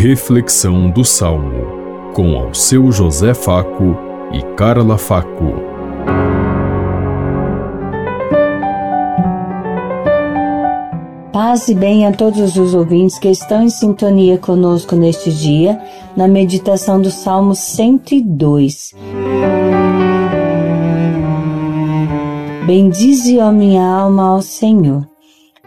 Reflexão do Salmo, com ao seu José Faco e Carla Faco. Paz e bem a todos os ouvintes que estão em sintonia conosco neste dia, na meditação do Salmo 102. Bendize, ó minha alma, ao Senhor.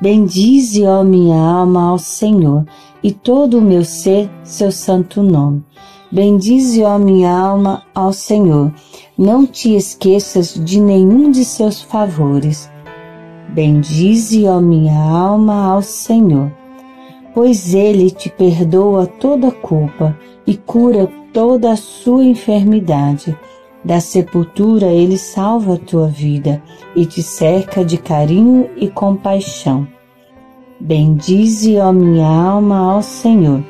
Bendize, ó minha alma, ao Senhor, e todo o meu ser, seu santo nome. Bendize, ó minha alma, ao Senhor. Não te esqueças de nenhum de seus favores. Bendize, ó minha alma, ao Senhor, pois ele te perdoa toda culpa e cura toda a sua enfermidade da sepultura ele salva a tua vida e te cerca de carinho e compaixão. Bendize, ó minha alma, ao Senhor.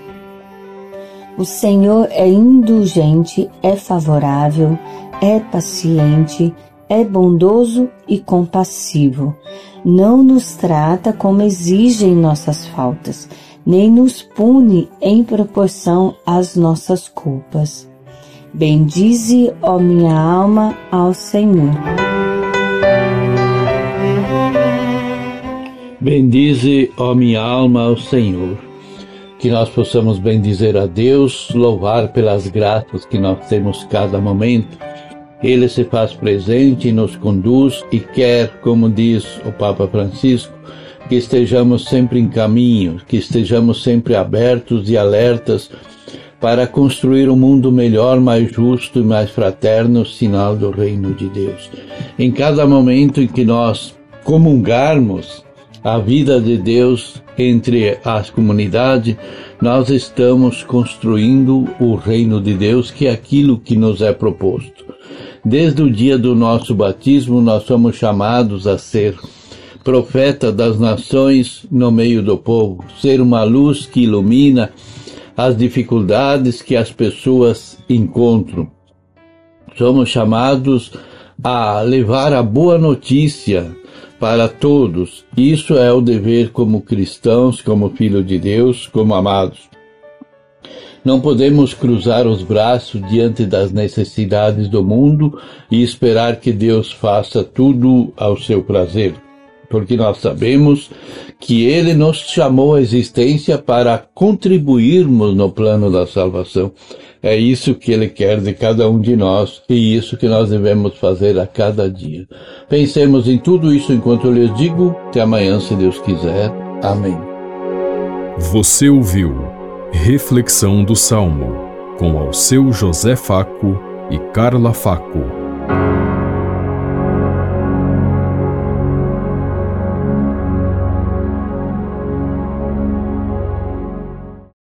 O Senhor é indulgente, é favorável, é paciente, é bondoso e compassivo. Não nos trata como exigem nossas faltas, nem nos pune em proporção às nossas culpas. Bendize, ó minha alma, ao Senhor. Bendize, ó minha alma, ao Senhor. Que nós possamos bendizer a Deus, louvar pelas graças que nós temos cada momento. Ele se faz presente nos conduz e quer, como diz o Papa Francisco, que estejamos sempre em caminho, que estejamos sempre abertos e alertas para construir um mundo melhor, mais justo e mais fraterno, sinal do reino de Deus. Em cada momento em que nós comungarmos a vida de Deus entre as comunidades, nós estamos construindo o reino de Deus, que é aquilo que nos é proposto. Desde o dia do nosso batismo, nós somos chamados a ser profeta das nações no meio do povo, ser uma luz que ilumina as dificuldades que as pessoas encontram. Somos chamados a levar a boa notícia para todos. Isso é o dever como cristãos, como filhos de Deus, como amados. Não podemos cruzar os braços diante das necessidades do mundo e esperar que Deus faça tudo ao seu prazer porque nós sabemos que Ele nos chamou à existência para contribuirmos no plano da salvação. É isso que Ele quer de cada um de nós e isso que nós devemos fazer a cada dia. Pensemos em tudo isso enquanto eu lhes digo. Até amanhã, se Deus quiser. Amém. Você ouviu Reflexão do Salmo com ao seu José Faco e Carla Faco.